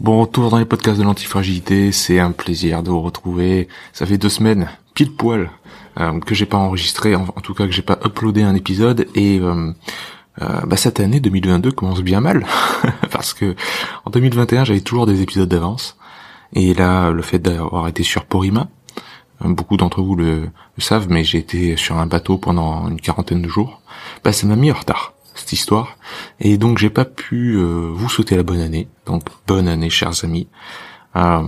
Bon retour dans les podcasts de l'antifragilité, c'est un plaisir de vous retrouver. Ça fait deux semaines, pile poil, euh, que j'ai pas enregistré, en, tout cas que j'ai pas uploadé un épisode. Et euh, euh, bah, cette année 2022 commence bien mal. Parce que en 2021 j'avais toujours des épisodes d'avance. Et là le fait d'avoir été sur Porima, euh, beaucoup d'entre vous le, le savent, mais j'ai été sur un bateau pendant une quarantaine de jours, bah ça m'a mis en retard cette histoire. Et donc j'ai pas pu euh, vous souhaiter la bonne année. Donc bonne année, chers amis. Euh,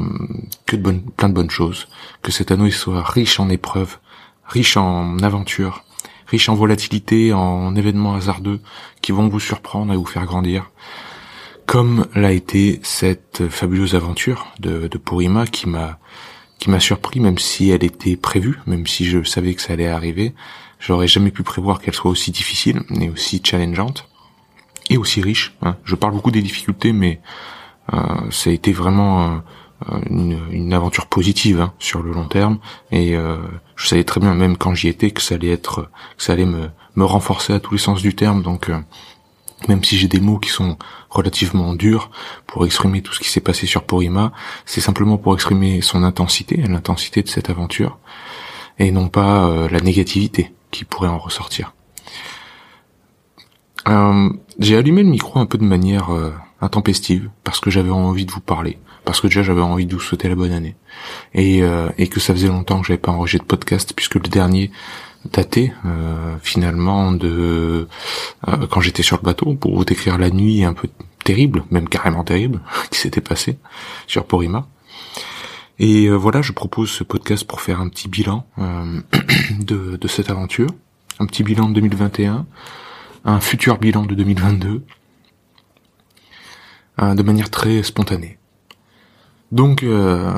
que de bonnes, plein de bonnes choses. Que cette année soit riche en épreuves, riche en aventures, riche en volatilité, en événements hasardeux qui vont vous surprendre et vous faire grandir. Comme l'a été cette fabuleuse aventure de, de Purima qui m'a qui m'a surpris, même si elle était prévue, même si je savais que ça allait arriver. J'aurais jamais pu prévoir qu'elle soit aussi difficile et aussi challengeante et aussi riche. hein. Je parle beaucoup des difficultés, mais euh, ça a été vraiment euh, une, une aventure positive hein, sur le long terme. Et euh, je savais très bien, même quand j'y étais, que ça allait être, que ça allait me, me renforcer à tous les sens du terme. Donc euh, même si j'ai des mots qui sont relativement durs pour exprimer tout ce qui s'est passé sur Porima, c'est simplement pour exprimer son intensité, l'intensité de cette aventure, et non pas euh, la négativité pourrait en ressortir. Euh, j'ai allumé le micro un peu de manière euh, intempestive parce que j'avais envie de vous parler, parce que déjà j'avais envie de vous souhaiter la bonne année et, euh, que ça faisait longtemps que j'avais pas enregistré de podcast puisque le dernier daté finalement de quand j'étais sur le bateau pour vous décrire la nuit un peu terrible, même carrément terrible, qui s'était passé sur Porima. Et euh, voilà, je propose ce podcast pour faire un petit bilan euh, de, de cette aventure, un petit bilan de 2021, un futur bilan de 2022, euh, de manière très spontanée. Donc, euh,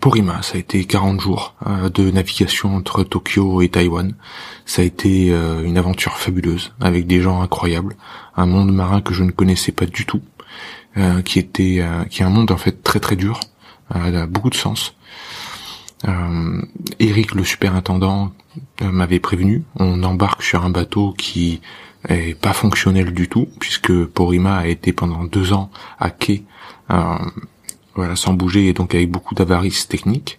Porima, ça a été 40 jours de navigation entre Tokyo et Taïwan. Ça a été une aventure fabuleuse, avec des gens incroyables, un monde marin que je ne connaissais pas du tout, qui était, qui est un monde en fait très très dur, euh, a beaucoup de sens. Euh, Eric, le superintendant, euh, m'avait prévenu. On embarque sur un bateau qui est pas fonctionnel du tout, puisque Porima a été pendant deux ans à quai, euh, voilà, sans bouger et donc avec beaucoup d'avarices techniques,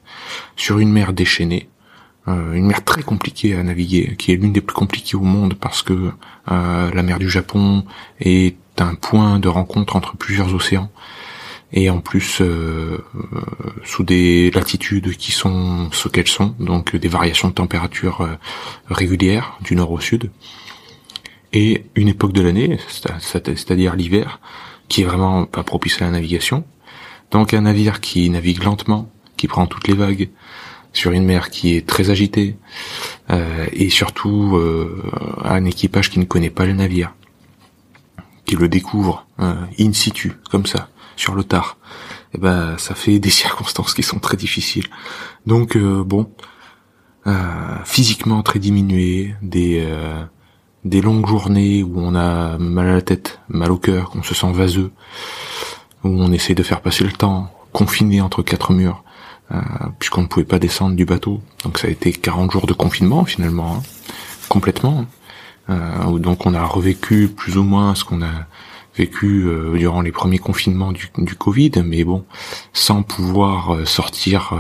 sur une mer déchaînée, euh, une mer très compliquée à naviguer, qui est l'une des plus compliquées au monde parce que euh, la mer du Japon est un point de rencontre entre plusieurs océans et en plus euh, euh, sous des latitudes qui sont ce qu'elles sont, donc des variations de température euh, régulières du nord au sud, et une époque de l'année, c'est- c'est- c'est-à-dire l'hiver, qui est vraiment pas propice à la navigation. Donc un navire qui navigue lentement, qui prend toutes les vagues, sur une mer qui est très agitée, euh, et surtout euh, un équipage qui ne connaît pas le navire, qui le découvre euh, in situ, comme ça, sur le tard, et ben ça fait des circonstances qui sont très difficiles. Donc euh, bon, euh, physiquement très diminué, des euh, des longues journées où on a mal à la tête, mal au cœur, qu'on se sent vaseux, où on essaie de faire passer le temps, confiné entre quatre murs, euh, puisqu'on ne pouvait pas descendre du bateau. Donc ça a été 40 jours de confinement finalement, hein, complètement. hein. Euh, donc on a revécu plus ou moins ce qu'on a vécu euh, durant les premiers confinements du, du Covid, mais bon, sans pouvoir euh, sortir,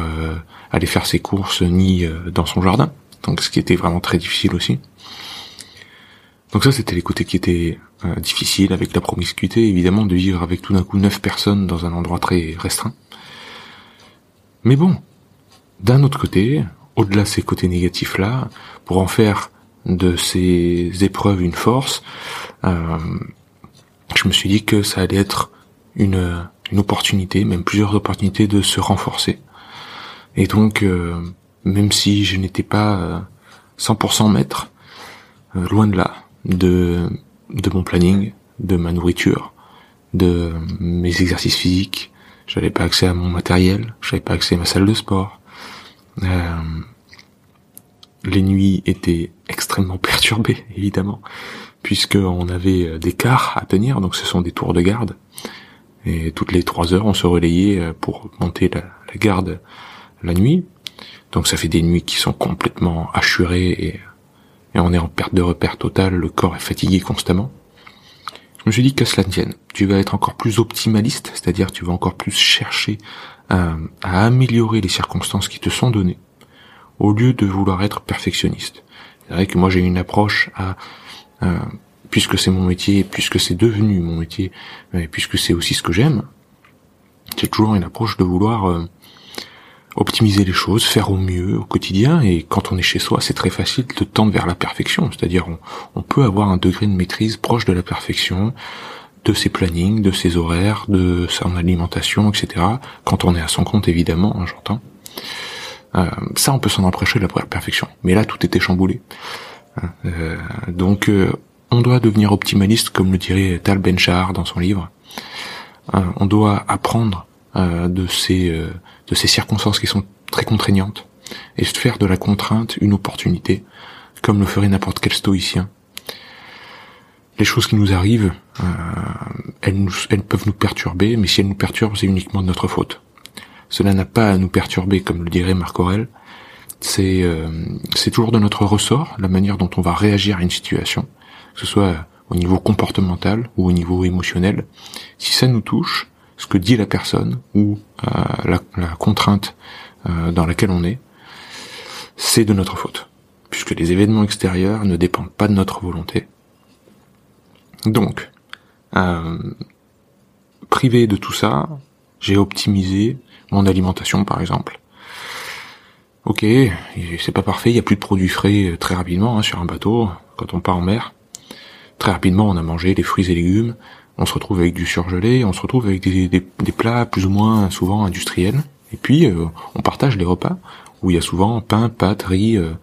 aller faire ses courses ni dans son jardin. Donc ce qui était vraiment très difficile aussi. Donc ça, c'était les côtés qui étaient euh, difficiles avec la promiscuité, évidemment, de vivre avec tout d'un coup neuf personnes dans un endroit très restreint. Mais bon, d'un autre côté, au-delà de ces côtés négatifs-là, pour en faire de ces épreuves une force, euh, je me suis dit que ça allait être une, une opportunité, même plusieurs opportunités de se renforcer. Et donc, euh, même si je n'étais pas euh, 100% maître, euh, loin de là, de, de mon planning, de ma nourriture, de mes exercices physiques, j'avais pas accès à mon matériel, j'avais pas accès à ma salle de sport. Les nuits étaient extrêmement perturbées, évidemment, puisqu'on avait euh, des cars à tenir, donc ce sont des tours de garde. Et toutes les trois heures, on se relayait euh, pour monter la, garde la nuit. Donc ça fait des nuits qui sont complètement hachurées et, on est en perte de repère totale, le corps est fatigué constamment. Je me suis dit que cela tienne, tu vas être encore plus optimaliste, c'est-à-dire tu vas encore plus chercher à, à améliorer les circonstances qui te sont données au lieu de vouloir être perfectionniste. C'est vrai que moi j'ai une approche à puisque c'est mon métier, puisque c'est devenu mon métier, et puisque c'est aussi ce que j'aime, j'ai toujours une approche de vouloir euh, optimiser les choses, faire au mieux au quotidien, et quand on est chez soi, c'est très facile de tendre vers la perfection, c'est-à-dire on, on, peut avoir un degré de maîtrise proche de la perfection, de ses plannings, de ses horaires, de son alimentation, etc. Quand on est à son compte, évidemment, hein, j'entends. Euh, ça, on peut s'en approcher de la perfection. Mais là, tout était chamboulé. Euh, donc, euh, on doit devenir optimaliste, comme le dirait Tal Ben dans son livre. on doit apprendre de ces de ces circonstances qui sont très contraignantes et faire de la contrainte une opportunité, comme le ferait n'importe quel stoïcien. Les choses qui nous arrivent, elles, elles peuvent nous perturber, mais si elles nous perturbent, c'est uniquement de notre faute. Cela n'a pas à nous perturber, comme le dirait Marc Aurel. C'est euh, c'est toujours de notre ressort la manière dont on va réagir à une situation, que ce soit au niveau comportemental ou au niveau émotionnel. Si ça nous touche, ce que dit la personne ou euh, la, contrainte euh, dans laquelle on est, c'est de notre faute, puisque les événements extérieurs ne dépendent pas de notre volonté. Donc, privé de tout ça, j'ai optimisé mon alimentation par exemple. Ok, c'est pas parfait, il y a plus de produits frais euh, très rapidement hein, sur un bateau quand on part en mer. Très rapidement, on a mangé des fruits et légumes, on se retrouve avec du surgelé, on se retrouve avec des, des, plats plus ou moins souvent industriels. Et puis, euh, on partage les repas où il y a souvent pain, pâtes, riz, euh,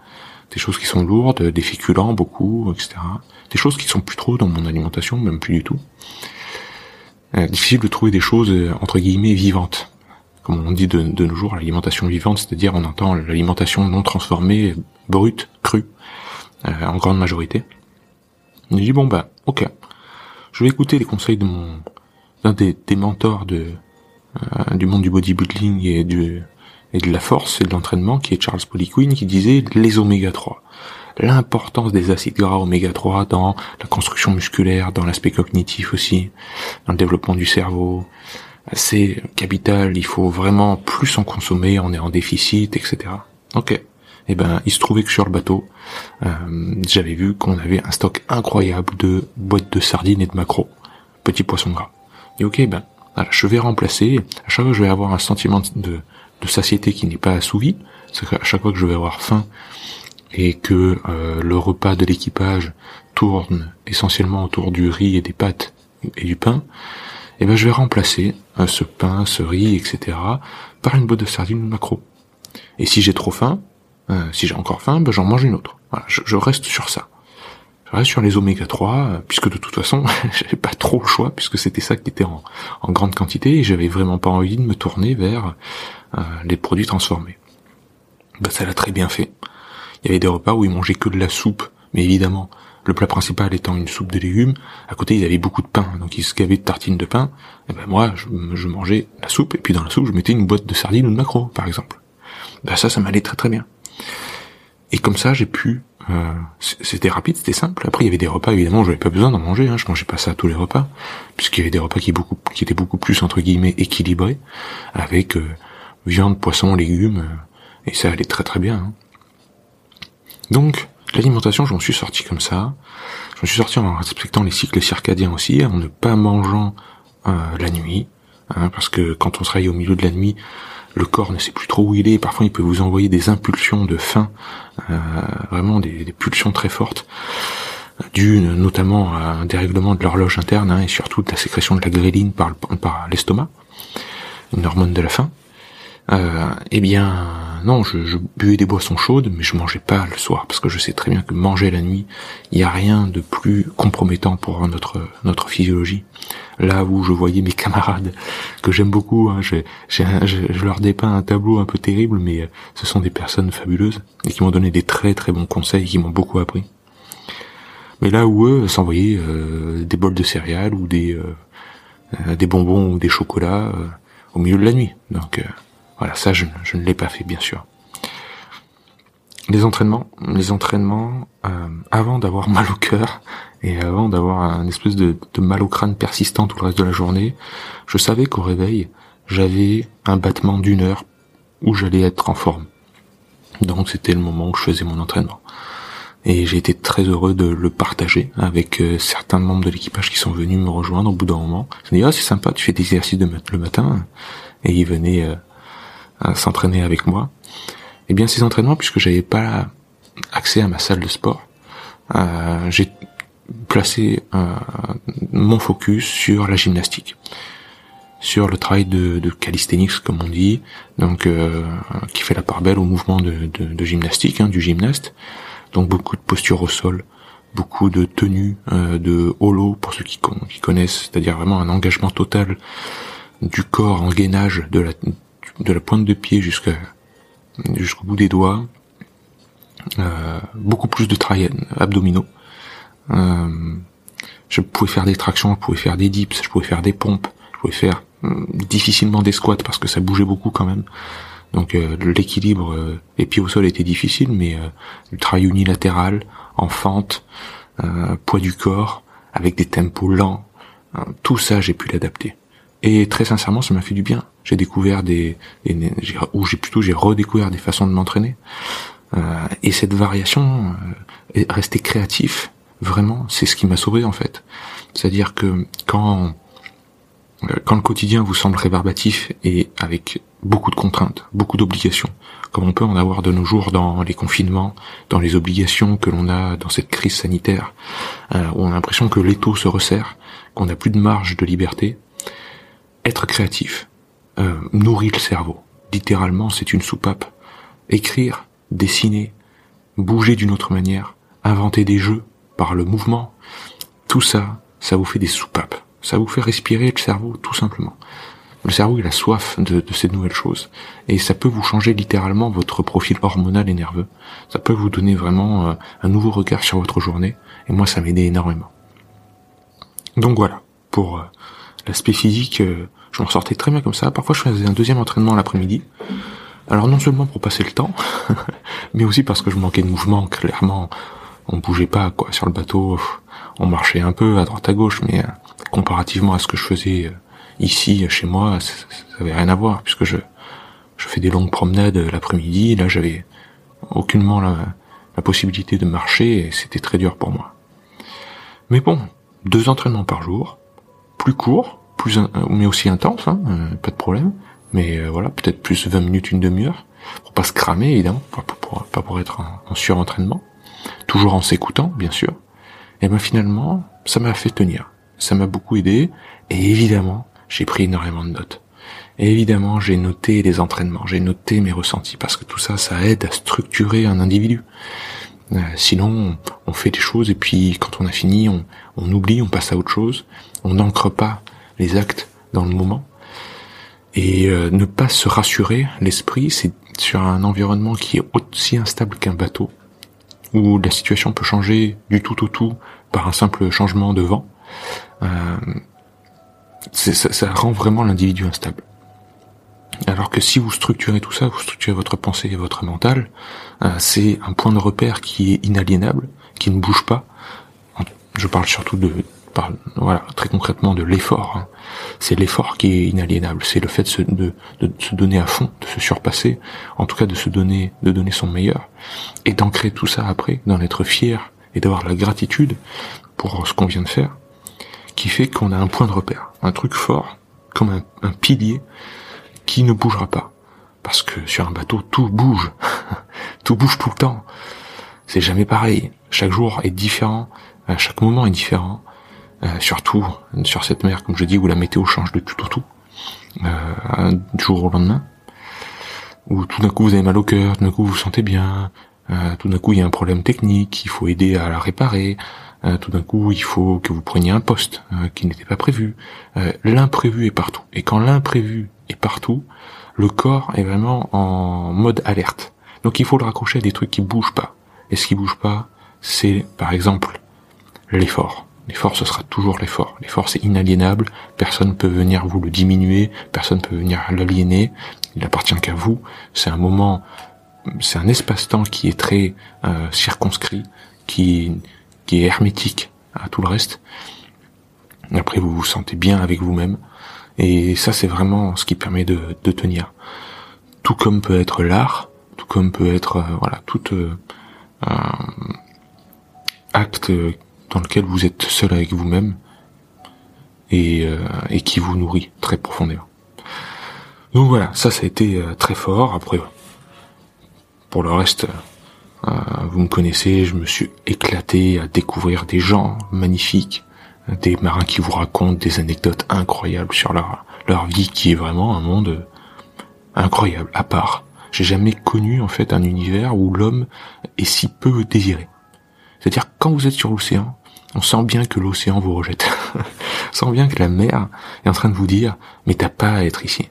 des choses qui sont lourdes, des féculents beaucoup, etc. Des choses qui sont plus trop dans mon alimentation, même plus du tout. Difficile de trouver des choses entre guillemets vivantes. Comme on dit de, nos jours, l'alimentation vivante, c'est-à-dire on entend l'alimentation non transformée, brute, crue, euh, en grande majorité. On dit bon bah ok, je vais écouter les conseils de mon d'un des, mentors euh, du monde du bodybuilding et du et de la force et de l'entraînement, qui est Charles Poliquin, qui disait les oméga 3 l'importance des acides gras oméga 3 dans la construction musculaire, dans l'aspect cognitif aussi, dans le développement du cerveau, c'est capital, il faut vraiment plus en consommer, on est en déficit, etc. Ok. Eh ben, il se trouvait que sur le bateau, euh, j'avais vu qu'on avait un stock incroyable de boîtes de sardines et de maquereaux, petits poissons gras. Et ok, ben, je vais remplacer. À chaque fois que je vais avoir un sentiment de, satiété qui n'est pas assouvi, qu'à chaque fois que je vais avoir faim et que euh, le repas de l'équipage tourne essentiellement autour du riz et des pâtes et du pain, eh ben je vais remplacer euh, ce pain, ce riz, etc. par une boîte de sardines macro. Et si j'ai trop faim, euh, si j'ai encore faim, ben j'en mange une autre. Voilà, je, reste sur ça. Je reste sur les oméga 3, euh, puisque de toute façon, j'avais pas trop le choix, puisque c'était ça qui était en, grande quantité, et j'avais vraiment pas envie de me tourner vers les produits transformés. Ben, ça l'a très bien fait. Il y avait des repas où ils mangeaient que de la soupe, mais évidemment, le plat principal étant une soupe de légumes, à côté ils avaient beaucoup de pain, donc ils se gavaient de tartines de pain, et ben moi je, mangeais la soupe, et puis dans la soupe je mettais une boîte de sardines ou de maquereau, par exemple. Ben ça, ça m'allait très très bien. Et comme ça j'ai pu, euh, c'était rapide, c'était simple. Après il y avait des repas, évidemment j'avais pas besoin d'en manger, hein, je mangeais pas ça à tous les repas, puisqu'il y avait des repas qui étaient beaucoup plus entre guillemets équilibrés, avec euh, viande, poisson, légumes, euh, et ça allait très très bien. Hein. Donc, L'alimentation, j'en suis sorti comme ça. Je me suis sorti en respectant les cycles circadiens aussi, en ne pas mangeant euh, la nuit, hein, parce que quand on se réveille au milieu de la nuit, le corps ne sait plus trop où il est. Parfois, il peut vous envoyer des impulsions de faim, euh, vraiment des, pulsions très fortes, dues notamment à un dérèglement de l'horloge interne hein, et surtout de la sécrétion de la gréline par, par l'estomac, une hormone de la faim. Euh, eh bien, non, je, je, buvais des boissons chaudes, mais je mangeais pas le soir parce que je sais très bien que manger la nuit, il n'y a rien de plus compromettant pour notre notre physiologie. Là où je voyais mes camarades que j'aime beaucoup, hein, je, leur dépeins un tableau un peu terrible, mais euh, ce sont des personnes fabuleuses et qui m'ont donné des très très bons conseils, qui m'ont beaucoup appris. Mais là où eux s'envoyaient euh, des bols de céréales ou des euh, des bonbons ou des chocolats au milieu de la nuit. Donc voilà, ça je, je ne l'ai pas fait bien sûr. Les entraînements, les entraînements, euh, avant d'avoir mal au cœur et avant d'avoir un espèce de, de, mal au crâne persistant tout le reste de la journée, je savais qu'au réveil, j'avais un battement d'une heure où j'allais être en forme. Donc c'était le moment où je faisais mon entraînement. Et j'ai été très heureux de le partager avec euh, certains membres de l'équipage qui sont venus me rejoindre au bout d'un moment. Je me dit, ah c'est sympa, tu fais des exercices le matin. Et ils venaient euh, s'entraîner avec moi. Eh bien ces entraînements, puisque j'avais pas accès à ma salle de sport, euh, j'ai placé euh, mon focus sur la gymnastique, sur le travail de, de calisthenics comme on dit, donc euh, qui fait la part belle au mouvement de, de, gymnastique hein, du gymnaste. Donc beaucoup de postures au sol, beaucoup de tenues de holo pour ceux qui, qui connaissent, c'est-à-dire vraiment un engagement total du corps en gainage de la de la pointe de pied jusqu'à jusqu'au bout des doigts. Euh, beaucoup plus de travail abdominaux. Euh, je pouvais faire des tractions, je pouvais faire des dips, je pouvais faire des pompes, je pouvais faire hum, difficilement des squats parce que ça bougeait beaucoup quand même. Donc euh, l'équilibre euh, et pieds au sol était difficile, mais le travail unilatéral, en fente, poids du corps, avec des tempos lents, tout ça j'ai pu l'adapter. Et très sincèrement, ça m'a fait du bien. J'ai découvert des, ou j'ai plutôt j'ai redécouvert des façons de m'entraîner. Euh, et cette variation, euh, rester créatif, vraiment, c'est ce qui m'a sauvé en fait. C'est-à-dire que quand euh, quand le quotidien vous semble rébarbatif et avec beaucoup de contraintes, beaucoup d'obligations, comme on peut en avoir de nos jours dans les confinements, dans les obligations que l'on a dans cette crise sanitaire, euh, où on a l'impression que l'étau se resserre, qu'on n'a plus de marge de liberté, être créatif euh, nourrit le cerveau. Littéralement, c'est une soupape. Écrire, dessiner, bouger d'une autre manière, inventer des jeux par le mouvement, tout ça, ça vous fait des soupapes. Ça vous fait respirer le cerveau, tout simplement. Le cerveau, il a soif de, de ces nouvelles choses. Et ça peut vous changer littéralement votre profil hormonal et nerveux. Ça peut vous donner vraiment euh, un nouveau regard sur votre journée. Et moi, ça m'aidait énormément. Donc voilà, pour euh, l'aspect physique, euh, je m'en sortais très bien comme ça. Parfois, je faisais un deuxième entraînement l'après-midi. Alors non seulement pour passer le temps, mais aussi parce que je manquais de mouvement. Clairement, on bougeait pas quoi sur le bateau. On marchait un peu à droite à gauche, mais euh, comparativement à ce que je faisais euh, ici chez moi, ça, avait rien à voir puisque je je fais des longues promenades l'après-midi. Là, j'avais aucunement la, la possibilité de marcher et c'était très dur pour moi. Mais bon, deux entraînements par jour, plus court, plus mais aussi intense, hein, euh, pas de problème. Mais euh, voilà, peut-être plus 20 minutes, une demi-heure, pour pas se cramer évidemment, pas pour, pas pour être en, surentraînement, toujours en s'écoutant bien sûr. Et ben finalement, ça m'a fait tenir, ça m'a beaucoup aidé, et évidemment, j'ai pris énormément de notes. Évidemment, j'ai noté les entraînements, j'ai noté mes ressentis, parce que tout ça, ça aide à structurer un individu. Euh, sinon, on fait des choses et puis quand on a fini, on oublie, on passe à autre chose. On n'ancre pas les actes dans le moment. Et euh, ne pas se rassurer, l'esprit, c'est sur un environnement qui est aussi instable qu'un bateau, où la situation peut changer du tout au tout par un simple changement de vent. Euh, ça, rend vraiment l'individu instable. Alors que si vous structurez tout ça, vous structurez votre pensée et votre mental, euh, c'est un point de repère qui est inaliénable, qui ne bouge pas. Je parle surtout de, voilà, très concrètement de l'effort. Hein. C'est l'effort qui est inaliénable. C'est le fait de se, de, se, donner à fond, de se surpasser, en tout cas de se donner, de donner son meilleur, et d'ancrer tout ça après, d'en être fier et d'avoir la gratitude pour ce qu'on vient de faire, qui fait qu'on a un point de repère, un truc fort, comme un, un pilier qui ne bougera pas. Parce que sur un bateau, tout bouge. tout bouge tout le temps. C'est jamais pareil. Chaque jour est différent. Euh, chaque moment est différent. Euh, surtout sur cette mer, comme je dis, où la météo change de tout au tout. Euh, du jour au lendemain. où tout d'un coup vous avez mal au cœur, tout d'un coup vous vous sentez bien, euh, tout d'un coup il y a un problème technique, il faut aider à la réparer, euh, tout d'un coup il faut que vous preniez un poste euh, qui n'était pas prévu. l'imprévu est partout. Et quand l'imprévu est partout, le corps est vraiment en mode alerte. Donc il faut le raccrocher à des trucs qui bougent pas. Et ce qui bouge pas, c'est par exemple l'effort. L'effort, ce sera toujours l'effort. L'effort, c'est inaliénable. Personne ne peut venir vous le diminuer. Personne ne peut venir l'aliéner. Il appartient qu'à vous. C'est un moment, c'est un espace-temps qui est très euh, circonscrit, qui, qui est hermétique à tout le reste. Après, vous vous sentez bien avec vous-même. Et ça, c'est vraiment ce qui permet de, de tenir. Tout comme peut être l'art, tout comme peut être, euh, voilà, tout euh, acte dans lequel vous êtes seul avec vous-même et, euh, et qui vous nourrit très profondément. Donc voilà, ça ça a été euh, très fort. Après, pour le reste, euh, vous me connaissez, je me suis éclaté à découvrir des gens magnifiques, des marins qui vous racontent des anecdotes incroyables sur leur leur vie, qui est vraiment un monde incroyable, à part. J'ai jamais connu en fait un univers où l'homme est si peu désiré. C'est-à-dire quand vous êtes sur l'océan, on sent bien que l'océan vous rejette. on sent bien que la mer est en train de vous dire, mais t'as pas à être ici.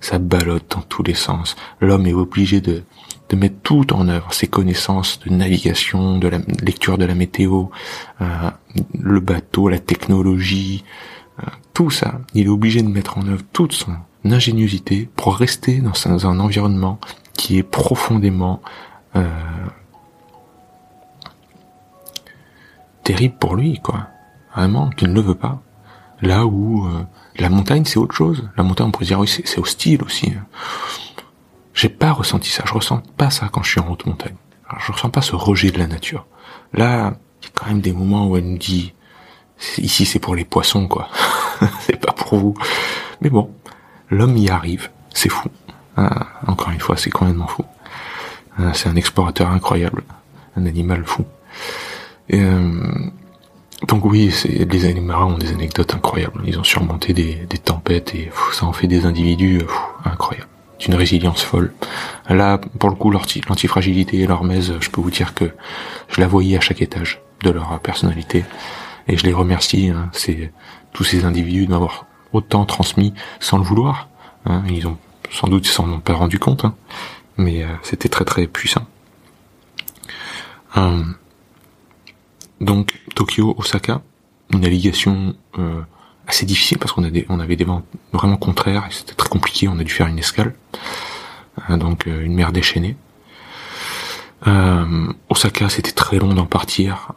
Ça ballotte dans tous les sens. L'homme est obligé de, de mettre tout en œuvre, ses connaissances de navigation, de la lecture de la météo, euh, le bateau, la technologie, euh, tout ça. Il est obligé de mettre en œuvre toute son ingéniosité pour rester dans un, environnement qui est profondément euh, terrible pour lui, quoi. Vraiment, qu'il ne le veut pas. Là où euh, la montagne, c'est autre chose. La montagne, on pourrait dire, oui, c'est hostile aussi. J'ai pas ressenti ça. Je ressens pas ça quand je suis en haute montagne. Alors, je ressens pas ce rejet de la nature. Là, il y a quand même des moments où elle nous dit, ici c'est pour les poissons, quoi. c'est pas pour vous. Mais bon, l'homme y arrive. C'est fou. Ah, encore une fois, c'est complètement fou. Ah, c'est un explorateur incroyable. Un animal fou. Euh, donc oui, les animaux ont des anecdotes incroyables. Ils ont surmonté des, tempêtes et ça en fait des individus incroyables. D'une résilience folle. Là, pour le coup, l'antifragilité et l'hormèse, je peux vous dire que je la voyais à chaque étage de leur personnalité. Et je les remercie, hein, c'est tous ces individus de m'avoir autant transmis sans le vouloir. Hein. Ils ont sans doute ils s'en ont pas rendu compte, hein. mais euh, c'était très très puissant. Hum. Donc Tokyo, Osaka, une navigation euh, assez difficile parce qu'on avait des vents vraiment contraires et c'était très compliqué. On a dû faire une escale, euh, donc euh, une mer déchaînée. Osaka, c'était très long d'en partir,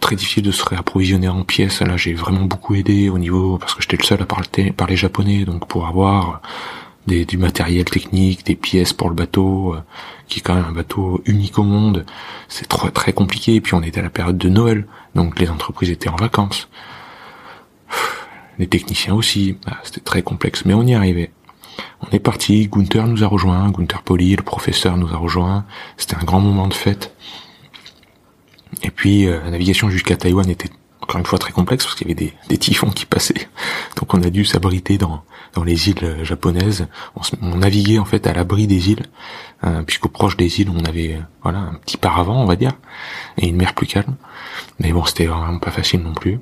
très difficile de se réapprovisionner en pièces. Là, j'ai vraiment beaucoup aidé au niveau parce que j'étais le seul à parler, parler japonais, donc pour avoir du matériel technique, des pièces pour le bateau, euh, qui est quand même un bateau unique au monde. C'est trop très compliqué. Et puis on était à la période de Noël, donc les entreprises étaient en vacances. Les techniciens aussi, bah, c'était très complexe, mais on y arrivait. On est parti, Gunther nous a rejoint, Gunther Poli, le professeur nous a rejoint. C'était un grand moment de fête. Et puis euh, la navigation jusqu'à Taïwan était encore une fois très complexe parce qu'il y avait des, des typhons qui passaient. Donc on a dû s'abriter dans, dans les îles japonaises. On, naviguait en fait à l'abri des îles, euh, puisqu'au proche des îles on avait voilà un petit paravent on va dire et une mer plus calme. Mais bon c'était vraiment pas facile non plus.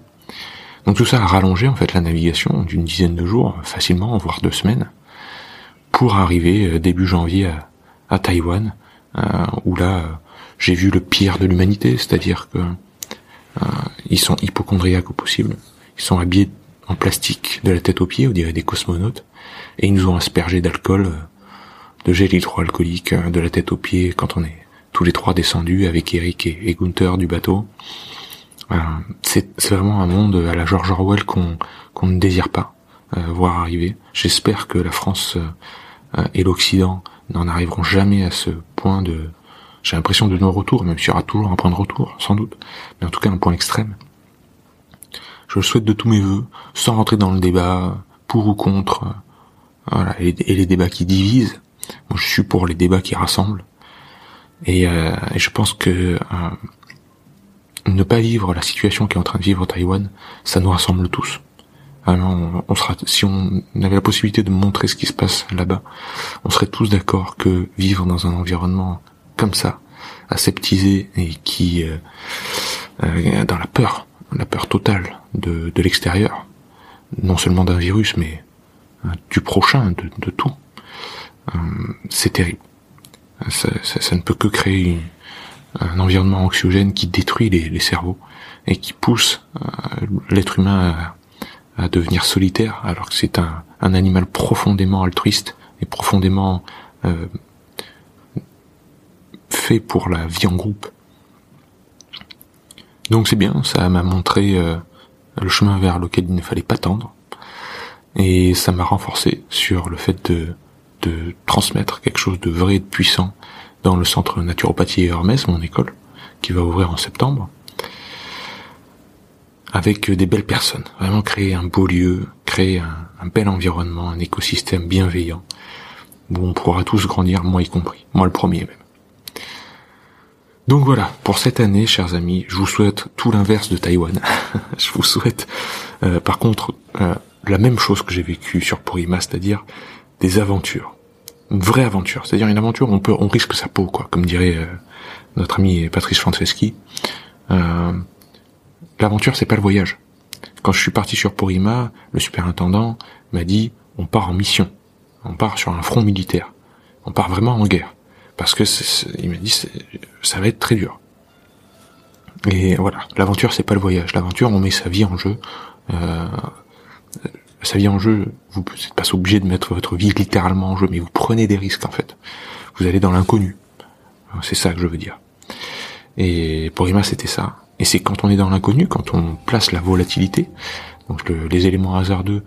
Donc tout ça a rallongé en fait la navigation d'une dizaine de jours, facilement, voire deux semaines, pour arriver euh, début janvier à, à Taïwan, euh, où là j'ai vu le pire de l'humanité, c'est-à-dire que euh, ils sont hypochondriaques au possible. Ils sont habillés en plastique de la tête aux pieds, on dirait des cosmonautes, et ils nous ont aspergé d'alcool, euh, de gel hydroalcoolique euh, de la tête aux pieds quand on est tous les trois descendus avec Eric et, Gunther du bateau. c'est vraiment un monde à la George Orwell qu'on ne désire pas voir arriver. J'espère que la France et l'Occident n'en arriveront jamais à ce point de j'ai l'impression de non-retour, même s'il y aura toujours un point de retour, sans doute, mais en tout cas un point extrême. Je le souhaite de tous mes voeux, sans rentrer dans le débat pour ou contre, voilà, et, les débats qui divisent. Moi, je suis pour les débats qui rassemblent. Et, euh, je pense que euh, ne pas vivre la situation qui est en train de vivre Taïwan, ça nous rassemble tous. On, sera, si on avait la possibilité de montrer ce qui se passe là-bas, on serait tous d'accord que vivre dans un environnement comme ça, aseptisé et qui, euh, euh, dans la peur, la peur totale de, de l'extérieur, non seulement d'un virus, mais euh, du prochain, de, de tout, c'est terrible. Ça, ne peut que créer un environnement anxiogène qui détruit les, cerveaux et qui pousse l'être humain à devenir solitaire, alors que c'est un, animal profondément altruiste et profondément fait pour la vie en groupe. Donc c'est bien, ça m'a montré euh, le chemin vers lequel il ne fallait pas tendre, et ça m'a renforcé sur le fait de, de transmettre quelque chose de vrai et de puissant dans le centre naturopathie Hermès, mon école, qui va ouvrir en septembre avec des belles personnes. Vraiment créer un beau lieu, créer un, bel environnement, un écosystème bienveillant, où on pourra tous grandir, moi y compris, moi le premier même. Donc voilà, pour cette année, chers amis, je vous souhaite tout l'inverse de Taïwan. je vous souhaite, euh, par contre, euh, la même chose que j'ai vécu sur Purima, c'est-à-dire des aventures, une vraie aventure, c'est-à-dire une aventure où on peut, on risque sa peau, quoi, comme dirait euh, notre ami Patrice Franceschi. Euh, L'aventure, c'est pas le voyage. Quand je suis parti sur Porima, le superintendant m'a dit on part en mission, on part sur un front militaire, on part vraiment en guerre, parce que il m'a dit ça va être très dur. Et voilà, l'aventure c'est pas le voyage. L'aventure, on met sa vie en jeu. Euh, sa vie en jeu, vous n'êtes pas obligé de mettre votre vie littéralement en jeu, mais vous prenez des risques en fait. Vous allez dans l'inconnu. C'est ça que je veux dire. Et pour c'était ça. Et c'est quand on est dans l'inconnu, quand on place la volatilité, donc les éléments hasardeux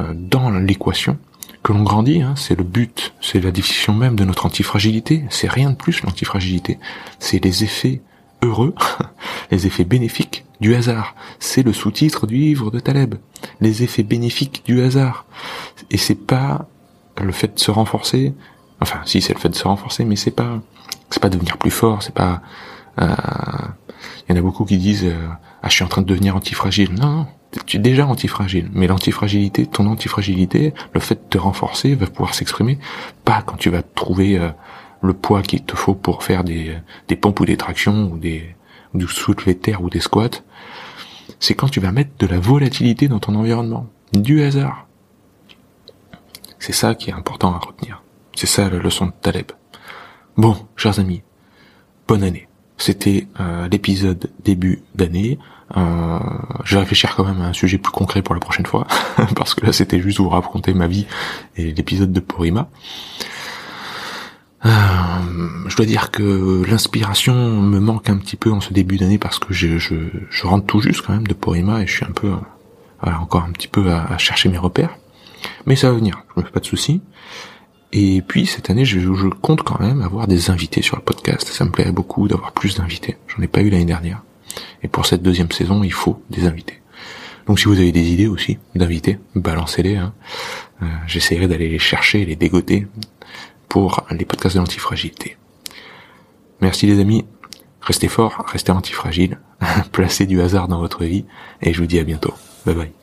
euh, dans l'équation, que l'on grandit. Hein, c'est le but, c'est la définition même de notre antifragilité. C'est rien de plus l'antifragilité. C'est les effets heureux, les effets bénéfiques du hasard. C'est le sous-titre du livre de Taleb. Les effets bénéfiques du hasard. Et c'est pas le fait de se renforcer. Enfin, si c'est le fait de se renforcer, mais c'est pas, c'est pas devenir plus fort. C'est pas euh, il y en a beaucoup qui disent euh, ah je suis en train de devenir antifragile. Non, non, tu es déjà antifragile. Mais l'antifragilité, ton antifragilité, le fait de te renforcer va pouvoir s'exprimer pas quand tu vas trouver euh, le poids qu'il te faut pour faire des, des pompes ou des tractions ou des du soulevé terre ou des squats. C'est quand tu vas mettre de la volatilité dans ton environnement, du hasard. C'est ça qui est important à retenir. C'est ça la leçon de Taleb. Bon, chers amis, bonne année. C'était euh, l'épisode début d'année. Euh, je vais réfléchir quand même à un sujet plus concret pour la prochaine fois, parce que là c'était juste vous raconter ma vie et l'épisode de Porima. Euh, je dois dire que l'inspiration me manque un petit peu en ce début d'année parce que je, je, je, rentre tout juste quand même de Porima et je suis un peu, voilà, encore un petit peu à, chercher mes repères. Mais ça va venir, je me fais pas de soucis. Et puis cette année, je, je, compte quand même avoir des invités sur le podcast. Ça me plairait beaucoup d'avoir plus d'invités. J'en ai pas eu l'année dernière. Et pour cette deuxième saison, il faut des invités. Donc si vous avez des idées aussi d'invités, balancez-les. Hein. Euh, J'essaierai d'aller les chercher, les dégoter pour les podcasts de l'antifragilité. Merci les amis. Restez forts, restez antifragiles, placez du hasard dans votre vie et je vous dis à bientôt. Bye bye.